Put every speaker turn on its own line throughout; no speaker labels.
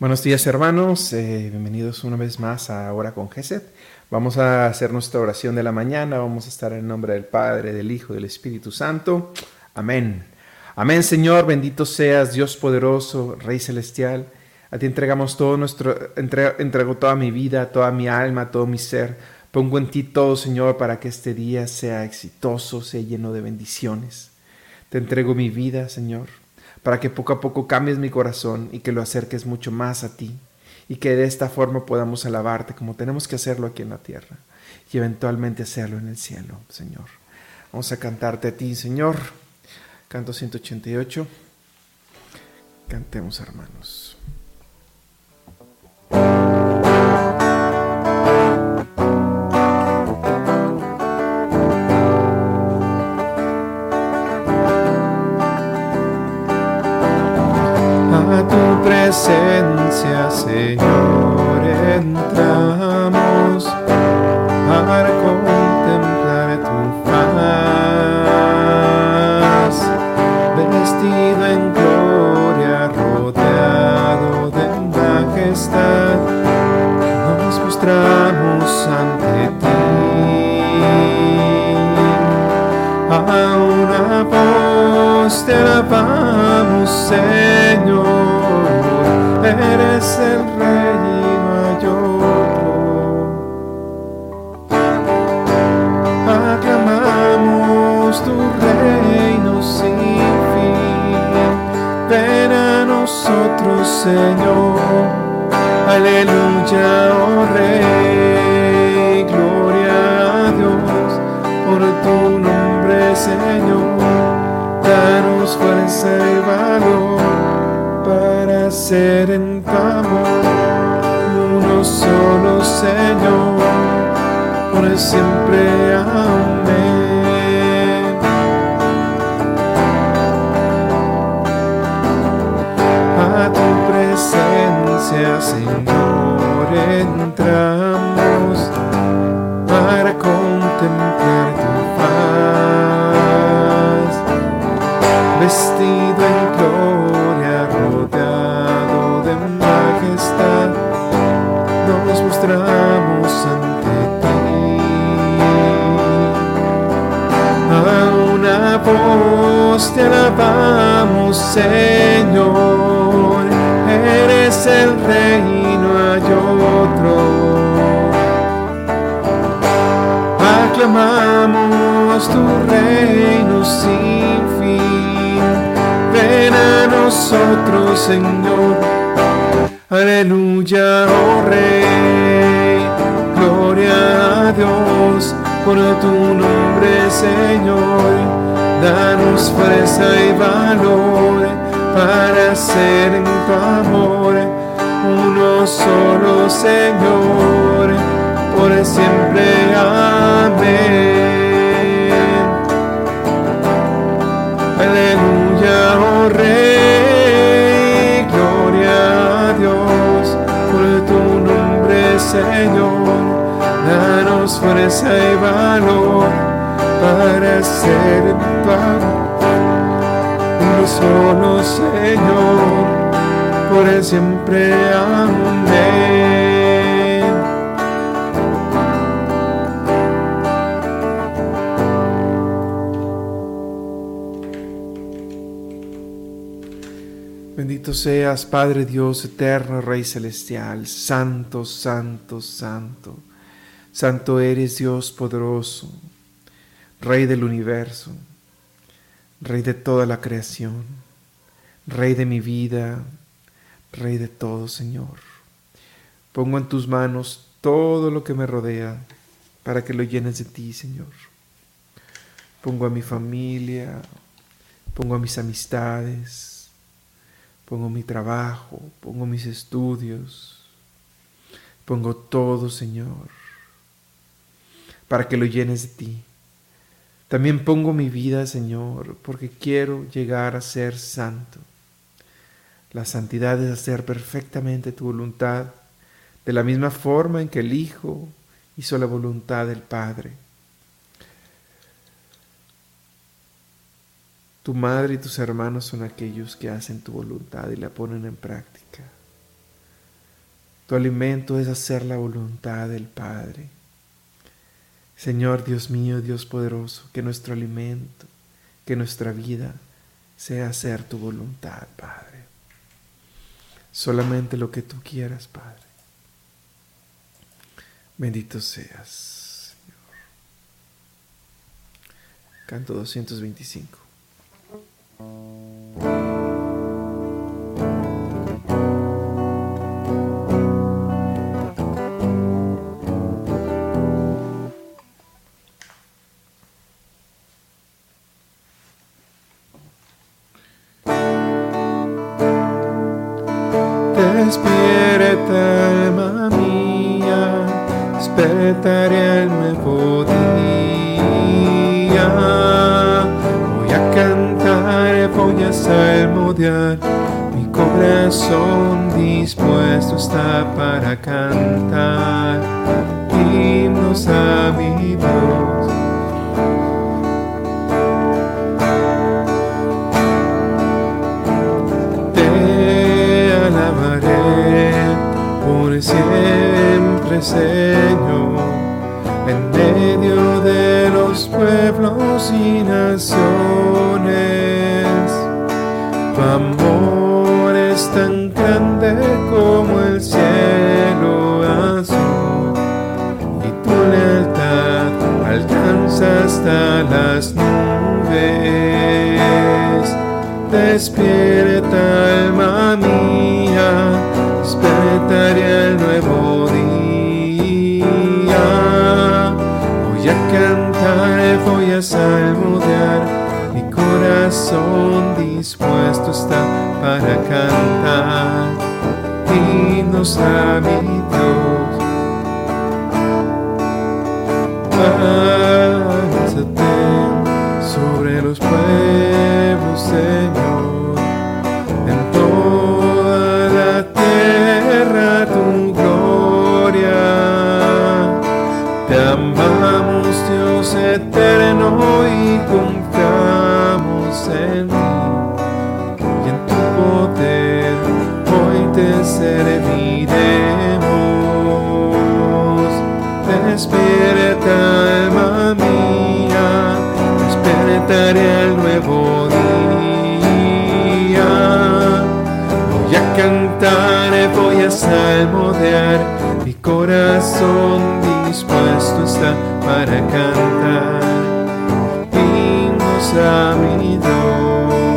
Buenos días hermanos, eh, bienvenidos una vez más a Hora con Geset. Vamos a hacer nuestra oración de la mañana, vamos a estar en nombre del Padre, del Hijo del Espíritu Santo. Amén. Amén Señor, bendito seas Dios poderoso, Rey celestial. A ti entregamos todo nuestro, entrego toda mi vida, toda mi alma, todo mi ser. Pongo en ti todo Señor para que este día sea exitoso, sea lleno de bendiciones. Te entrego mi vida Señor para que poco a poco cambies mi corazón y que lo acerques mucho más a ti y que de esta forma podamos alabarte como tenemos que hacerlo aquí en la tierra y eventualmente hacerlo en el cielo, Señor. Vamos a cantarte a ti, Señor. Canto 188. Cantemos, hermanos. Presencia, Señor, entramos vestido en gloria nos mostramos ante ti. A una voz te alabamos, Señor, eres el rey, no hay otro. Aclamamos tu reino fin. Nosotros, Señor. Aleluya, oh Rey, gloria a Dios por tu nombre, Señor. Danos fuerza y valor para ser en tu amor. Uno solo, Señor, danos fuerza y valor para ser tu uno solo Señor, por siempre. Amén. Bendito seas, Padre Dios eterno, Rey celestial, santo, santo, santo. Santo eres Dios poderoso, Rey del universo, Rey de toda la creación, Rey de mi vida, Rey de todo, Señor. Pongo en tus manos todo lo que me rodea para que lo llenes de ti, Señor. Pongo a mi familia, pongo a mis amistades, pongo mi trabajo, pongo mis estudios, pongo todo, Señor, para que lo llenes de ti. También pongo mi vida, Señor, porque quiero llegar a ser santo. La santidad es hacer perfectamente tu voluntad, de la misma forma en que el Hijo hizo la voluntad del Padre. Tu madre y tus hermanos son aquellos que hacen tu voluntad y la ponen en práctica. Tu alimento es hacer la voluntad del Padre. Señor Dios mío, Dios poderoso, que nuestro alimento, que nuestra vida sea hacer tu voluntad, Padre. Solamente lo que tú quieras, Padre. Bendito seas, Señor. Canto 225. Cantar himnos a mi Dios. siempre, Señor, en medio de los pueblos y naciones. Hasta las nubes. Despierta, alma mía despertaré el nuevo día. Voy a cantar, voy a salmodiar, mi corazón dispuesto está para cantar himnos a mi. Despierta, alma mía, despertaré el nuevo día. Voy a cantar, voy a salmodiar, mi corazón dispuesto está para cantar himnos a mi Dios.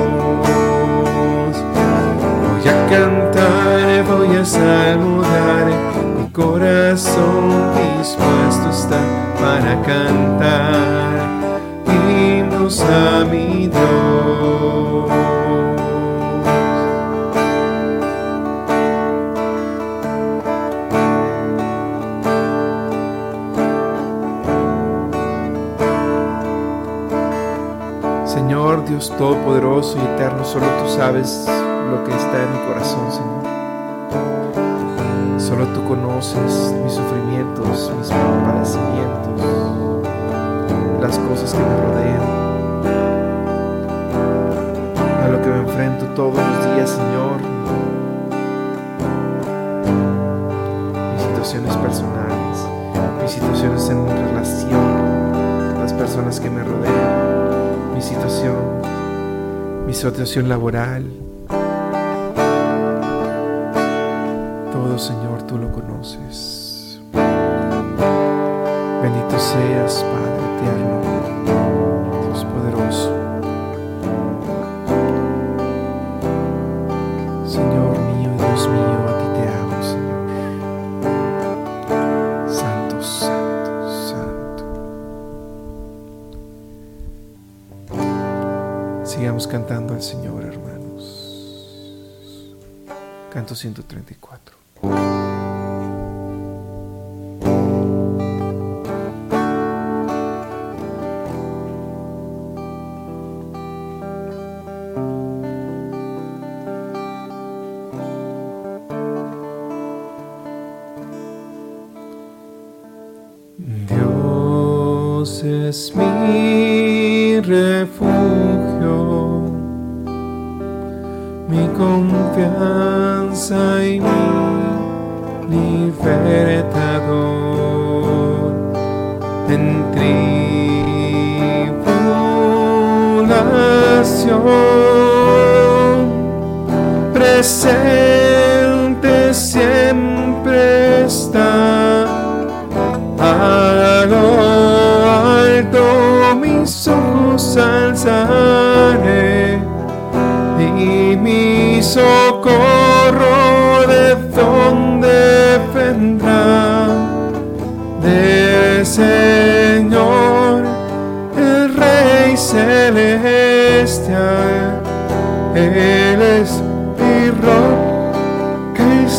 Voy a cantar, voy a salmodiar, mi corazón dispuesto para cantar himnos a mi Dios. Señor Dios Todopoderoso y Eterno, solo tú sabes lo que está en mi corazón, Señor. Solo tú conoces mis sufrimientos, mis padecimientos, las cosas que me rodean, a lo que me enfrento todos los días, Señor. Mis situaciones personales, mis situaciones en relación, las personas que me rodean mi situación, mi situación laboral. Todo, Señor, tú lo conoces. Bendito seas, Padre eterno, Dios poderoso. Señor mío, Dios mío, a ti te amo, Señor. Santo, santo, santo. Sigamos cantando al Señor, hermanos. Canto 134. Es mi refugio, mi confianza y mi libertador. En tribulación, presente siempre socorro de dónde vendrá del Señor el Rey celestial. Él es mi roca y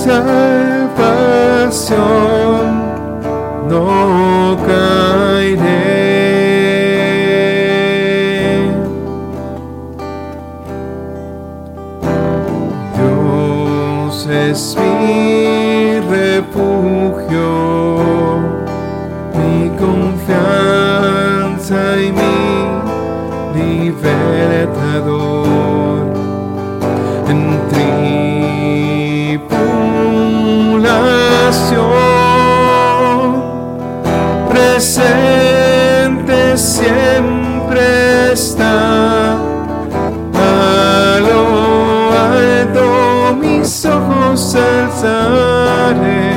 alzaré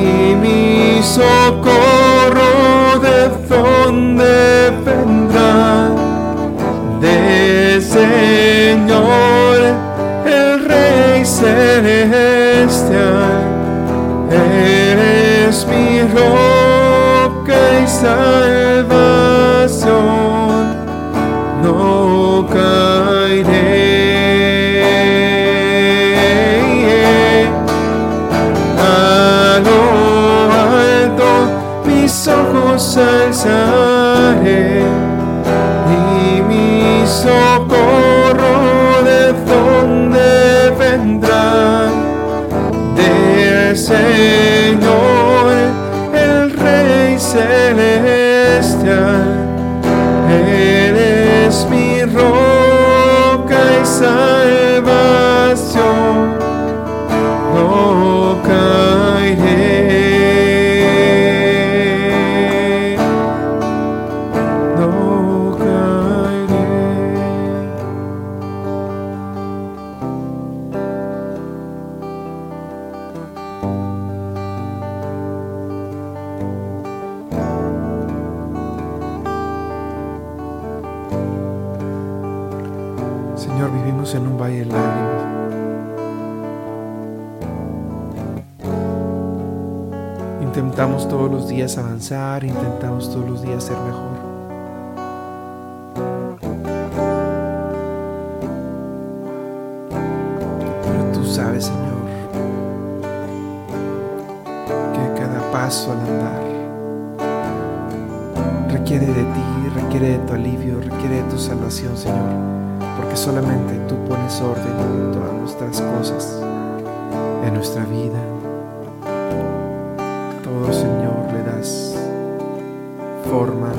y mi socorro días avanzar, intentamos todos los días ser mejor. Pero tú sabes, Señor, que cada paso al andar requiere de ti, requiere de tu alivio, requiere de tu salvación, Señor, porque solamente tú pones orden en todas nuestras cosas, en nuestra vida. Todo, Señor, forma,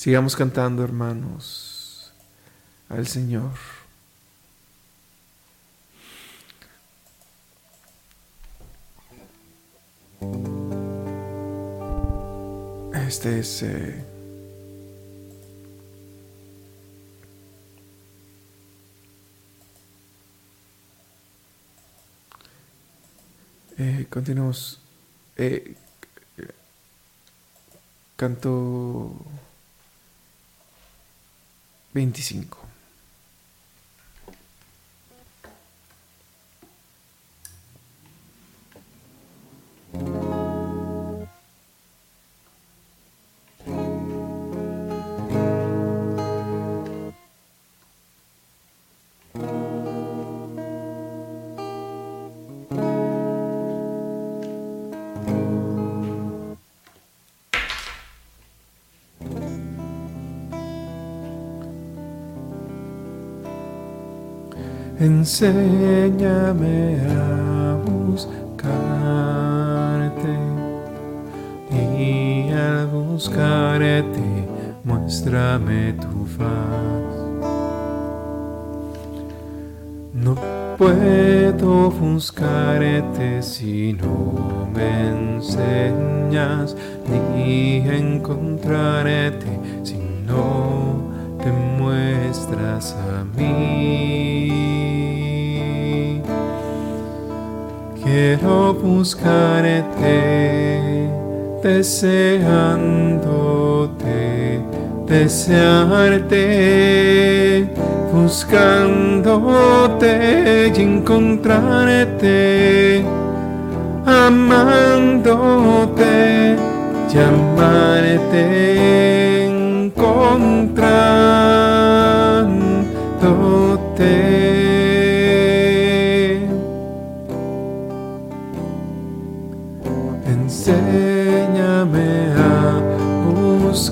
Sigamos cantando, hermanos, al Señor. Este es eh, eh, continuamos. Eh, canto 25. Enséñame a buscarte y al buscarte muéstrame tu faz. No puedo buscarte si no me enseñas ni encontrarte si no te muestras a mí. Quiero buscarte deseándote, desearte, buscándote y encontrarte, amándote, llamarte, encontrándote.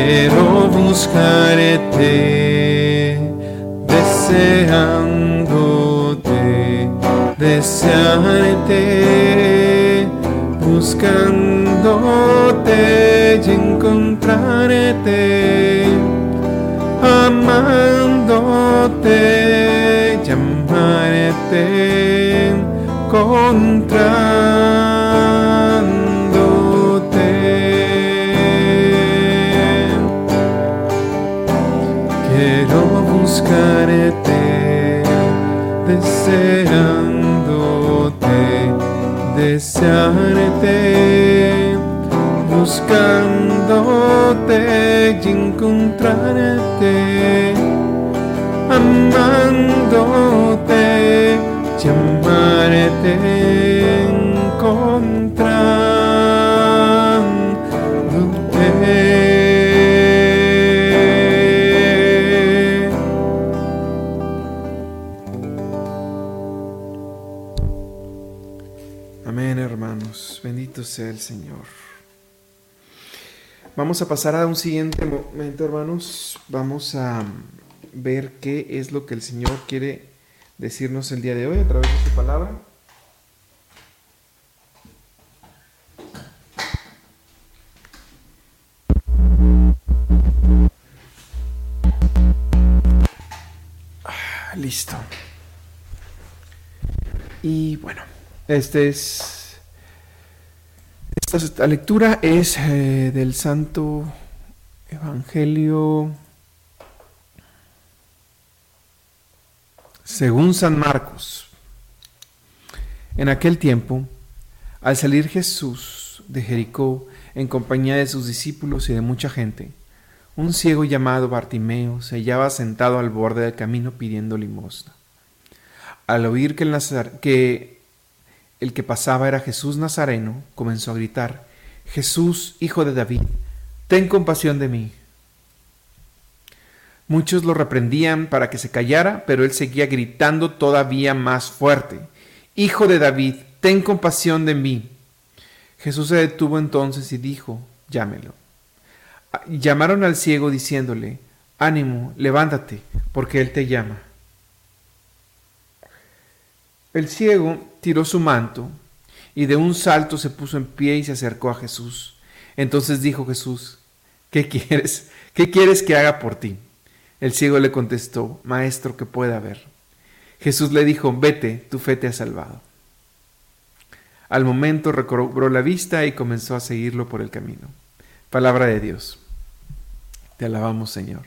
Quiero buscarte deseándote, desearte buscando amándote y encontrarte, amándote, llamarte, encontrándote. Buscarte, deseándote, desearte buscándote y encontrarte, amándote, llamarte, sea el Señor. Vamos a pasar a un siguiente momento, hermanos. Vamos a ver qué es lo que el Señor quiere decirnos el día de hoy a través de su palabra. Ah, listo. Y bueno, este es esta lectura es eh, del Santo Evangelio según San Marcos. En aquel tiempo, al salir Jesús de Jericó en compañía de sus discípulos y de mucha gente, un ciego llamado Bartimeo se hallaba sentado al borde del camino pidiendo limosna. Al oír que, el, que el que pasaba era Jesús Nazareno, comenzó a gritar, Jesús, hijo de David, ten compasión de mí. Muchos lo reprendían para que se callara, pero él seguía gritando todavía más fuerte, Hijo de David, ten compasión de mí. Jesús se detuvo entonces y dijo, llámelo. Llamaron al ciego diciéndole, ánimo, levántate, porque él te llama. El ciego tiró su manto y de un salto se puso en pie y se acercó a Jesús. Entonces dijo Jesús, ¿qué quieres? ¿Qué quieres que haga por ti? El ciego le contestó, Maestro, que pueda ver. Jesús le dijo, vete, tu fe te ha salvado. Al momento recobró la vista y comenzó a seguirlo por el camino. Palabra de Dios. Te alabamos, Señor.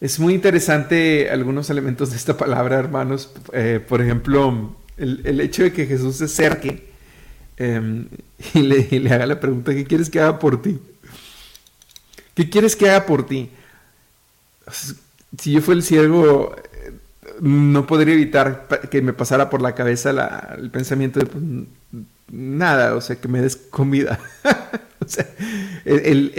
Es muy interesante algunos elementos de esta palabra, hermanos. Eh, por ejemplo, el, hecho de que Jesús se acerque em, y, le, haga la pregunta, ¿qué quieres que haga por ti? ¿Qué quieres que haga por ti? Si yo fuera el ciego, no podría evitar que me pasara por la cabeza el pensamiento de pues, nada, o sea, que me des comida. sea, eh,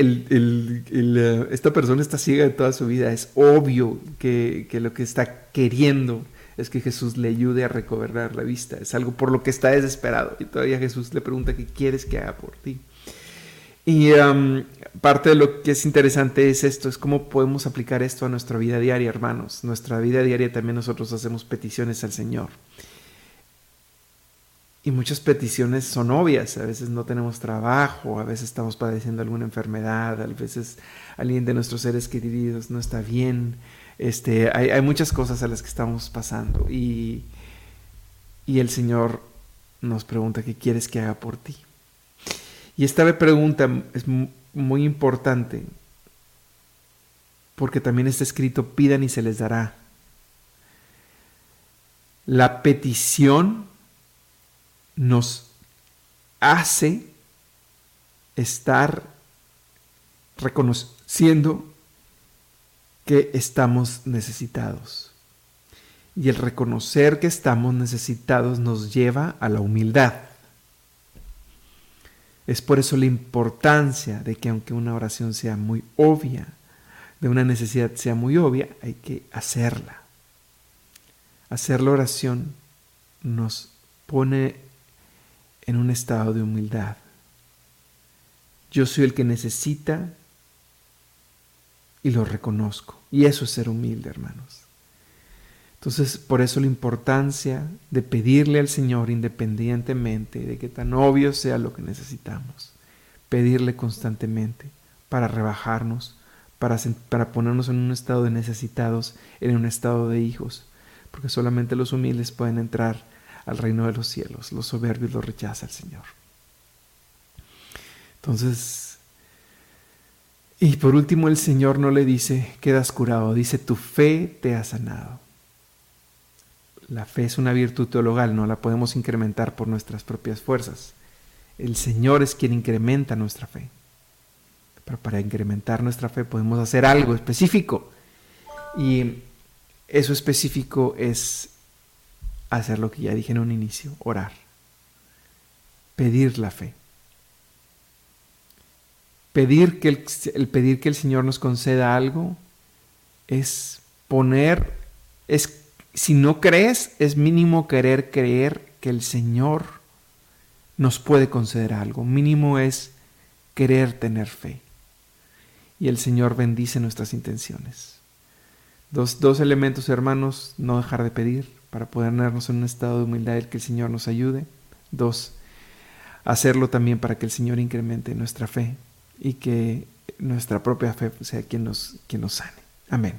esta persona está ciega de toda su vida. Es obvio que, que, lo que está queriendo es que Jesús le ayude a recobrar la vista. Es algo por lo que está desesperado. Y todavía Jesús le pregunta qué quieres que haga por ti. Y um, parte de lo que es interesante es esto, es cómo podemos aplicar esto a nuestra vida diaria, hermanos. Nuestra vida diaria también nosotros hacemos peticiones al Señor. Y muchas peticiones son obvias, a veces no tenemos trabajo, a veces estamos padeciendo alguna enfermedad, a veces alguien de nuestros seres queridos no está bien. Este, hay, muchas cosas a las que estamos pasando y, y el Señor nos pregunta qué quieres que haga por ti. Y esta pregunta es muy importante porque también está escrito, pidan y se les dará. La petición nos hace estar reconociendo que estamos necesitados. Y el reconocer que estamos necesitados nos lleva a la humildad. Es por eso la importancia de que aunque una oración sea muy obvia, de una necesidad sea muy obvia, hay que hacerla. Hacer la oración nos pone en un estado de humildad. Yo soy el que necesita y lo reconozco. Y eso es ser humilde, hermanos. Entonces, por eso la importancia de pedirle al Señor independientemente de que tan obvio sea lo que necesitamos. Pedirle constantemente para rebajarnos, para, para ponernos en un estado de necesitados, en un estado de hijos. Porque solamente los humildes pueden entrar al reino de los cielos. Los soberbios lo rechaza el Señor. Entonces, y por último el Señor no le dice, quedas curado, dice, tu fe te ha sanado. La fe es una virtud teologal, no la podemos incrementar por nuestras propias fuerzas. El Señor es quien incrementa nuestra fe. Pero para incrementar nuestra fe podemos hacer algo específico. Y eso específico es hacer lo que ya dije en un inicio, orar. Pedir la fe. Pedir que el, el pedir que el Señor nos conceda algo es poner, es si no crees, es mínimo querer creer que el Señor nos puede conceder algo. Mínimo es querer tener fe. Y el Señor bendice nuestras intenciones. Dos, dos elementos, hermanos, no dejar de pedir para ponernos en un estado de humildad el que el Señor nos ayude. Dos, hacerlo también para que el Señor incremente nuestra fe y que nuestra propia fe sea quien nos, quien nos sane. Amén.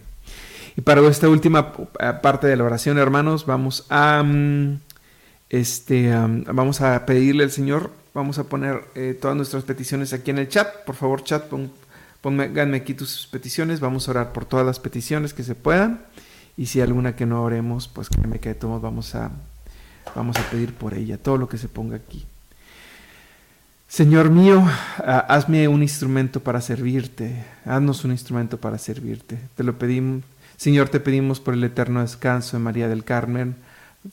Y para esta última eh, parte de la oración, hermanos, vamos a, mm, este, vamos a pedirle al Señor, vamos a poner eh, todas nuestras peticiones aquí en el chat. Por favor, chat, pon, pónganme aquí tus peticiones. Vamos a orar por todas las peticiones que se puedan. Y si alguna que no oremos, pues créeme que de todos vamos a, vamos a pedir por ella, todo lo que se ponga aquí. Señor mío, hazme un instrumento para servirte, haznos un instrumento para servirte. Te lo pedimos Señor, te pedimos por el eterno descanso de María del Carmen.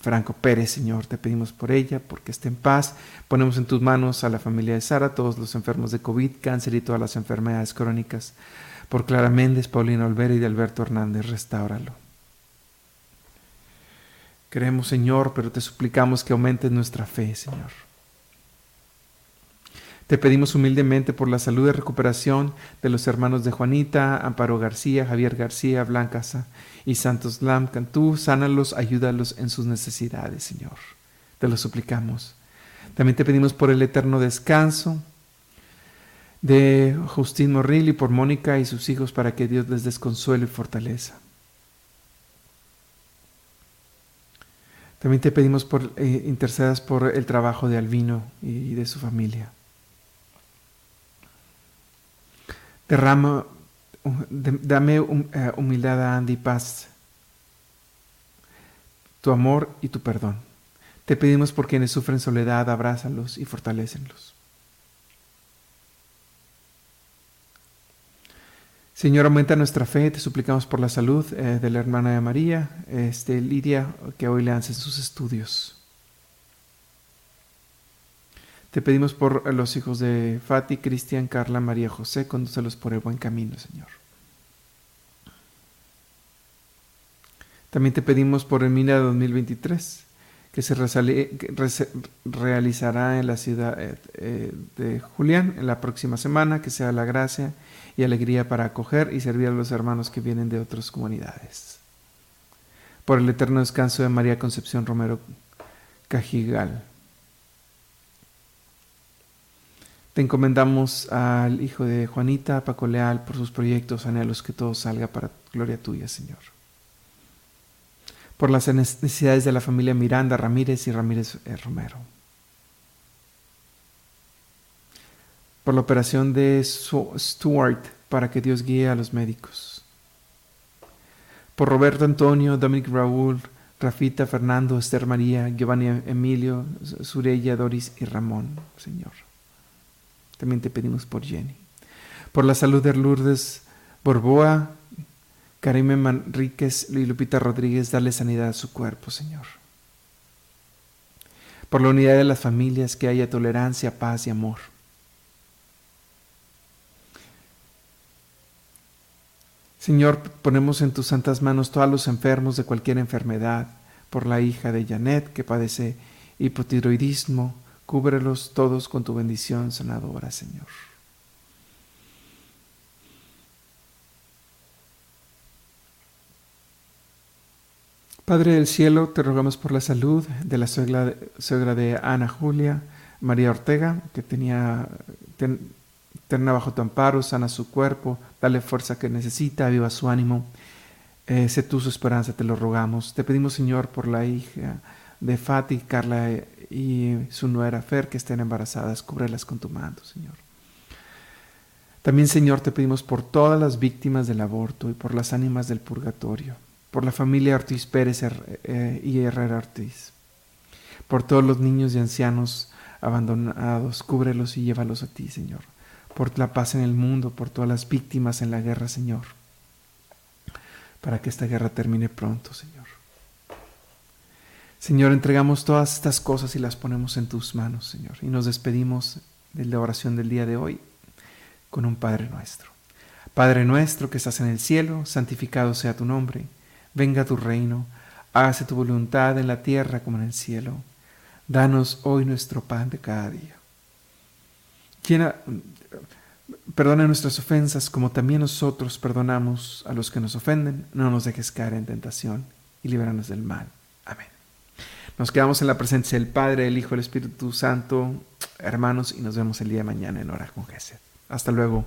Franco Pérez, Señor, te pedimos por ella, porque esté en paz. Ponemos en tus manos a la familia de Sara, todos los enfermos de COVID, cáncer y todas las enfermedades crónicas. Por Clara Méndez, Paulina Olvera y de Alberto Hernández, restáuralo. Queremos, Señor, pero te suplicamos que aumentes nuestra fe, Señor. Te pedimos humildemente por la salud y recuperación de los hermanos de Juanita, Amparo García, Javier García, Blanca y Santos Lam Cantú. Sánalos, ayúdalos en sus necesidades, Señor. Te lo suplicamos. También te pedimos por el eterno descanso de Justín Morril y por Mónica y sus hijos para que Dios les des consuelo y fortaleza. También te pedimos por eh, intercedas por el trabajo de Albino y de su familia. Derrama, dame eh, humildad a Andy paz, tu amor y tu perdón. Te pedimos por quienes sufren soledad, abrázalos y fortalécenlos. Señor, aumenta nuestra fe, te suplicamos por la salud eh, de la hermana de María, este, Lidia, que hoy le hace sus estudios. Te pedimos por los hijos de Fati, Cristian, Carla, María José, condúcelos por el buen camino, Señor. También te pedimos por el MINA 2023, que se realizará en la ciudad eh, de Julián en la próxima semana, que sea la gracia y alegría para acoger y servir a los hermanos que vienen de otras comunidades. Por el eterno descanso de María Concepción Romero Cajigal. Te encomendamos al hijo de Juanita, Paco Leal, por sus proyectos, anhelos, que todo salga para gloria tuya, Señor. Por las necesidades de la familia Miranda Ramírez y Ramírez eh, Romero. Por la operación de Stuart para que Dios guíe a los médicos. Por Roberto Antonio, Dominic Raúl, Rafita, Fernando, Esther María, Giovanni Emilio, Sureya, Doris y Ramón, Señor. También te pedimos por Jenny. Por la salud de Lourdes Borboa, Karime Manríquez y Lupita Rodríguez, dale sanidad a su cuerpo, Señor. Por la unidad de las familias, que haya tolerancia, paz y amor. Señor, ponemos en tus santas manos todos los enfermos de cualquier enfermedad, por la hija de Janet que padece hipotiroidismo, Cúbrelos todos con tu bendición sanadora, Señor. Padre del cielo, te rogamos por la salud de la suegra de, Ana Julia, María Ortega, que tenía, terna bajo tu amparo, sana su cuerpo, dale fuerza que necesita, viva su ánimo. Eh, sé tú su esperanza, te lo rogamos. Te pedimos, Señor, por la hija de Fati, Carla y su nuera Fer que estén embarazadas, cúbrelas con tu manto, Señor. También, Señor, te pedimos por todas las víctimas del aborto y por las ánimas del purgatorio, por la familia Ortiz Pérez eh, y Herrera Ortiz, por todos los niños y ancianos abandonados, cúbrelos y llévalos a ti, Señor, por la paz en el mundo, por todas las víctimas en la guerra, Señor, para que esta guerra termine pronto, Señor. Señor, entregamos todas estas cosas y las ponemos en tus manos, Señor. Y nos despedimos de la oración del día de hoy con un Padre nuestro. Padre nuestro que estás en el cielo, santificado sea tu nombre. Venga tu reino, hágase tu voluntad en la tierra como en el cielo. Danos hoy nuestro pan de cada día. perdona nuestras ofensas como también nosotros perdonamos a los que nos ofenden. No nos dejes caer en tentación y líbranos del mal. Nos quedamos en la presencia del Padre, el Hijo, el Espíritu Santo, hermanos, y nos vemos el día de mañana en Hora con Jesús. Hasta luego.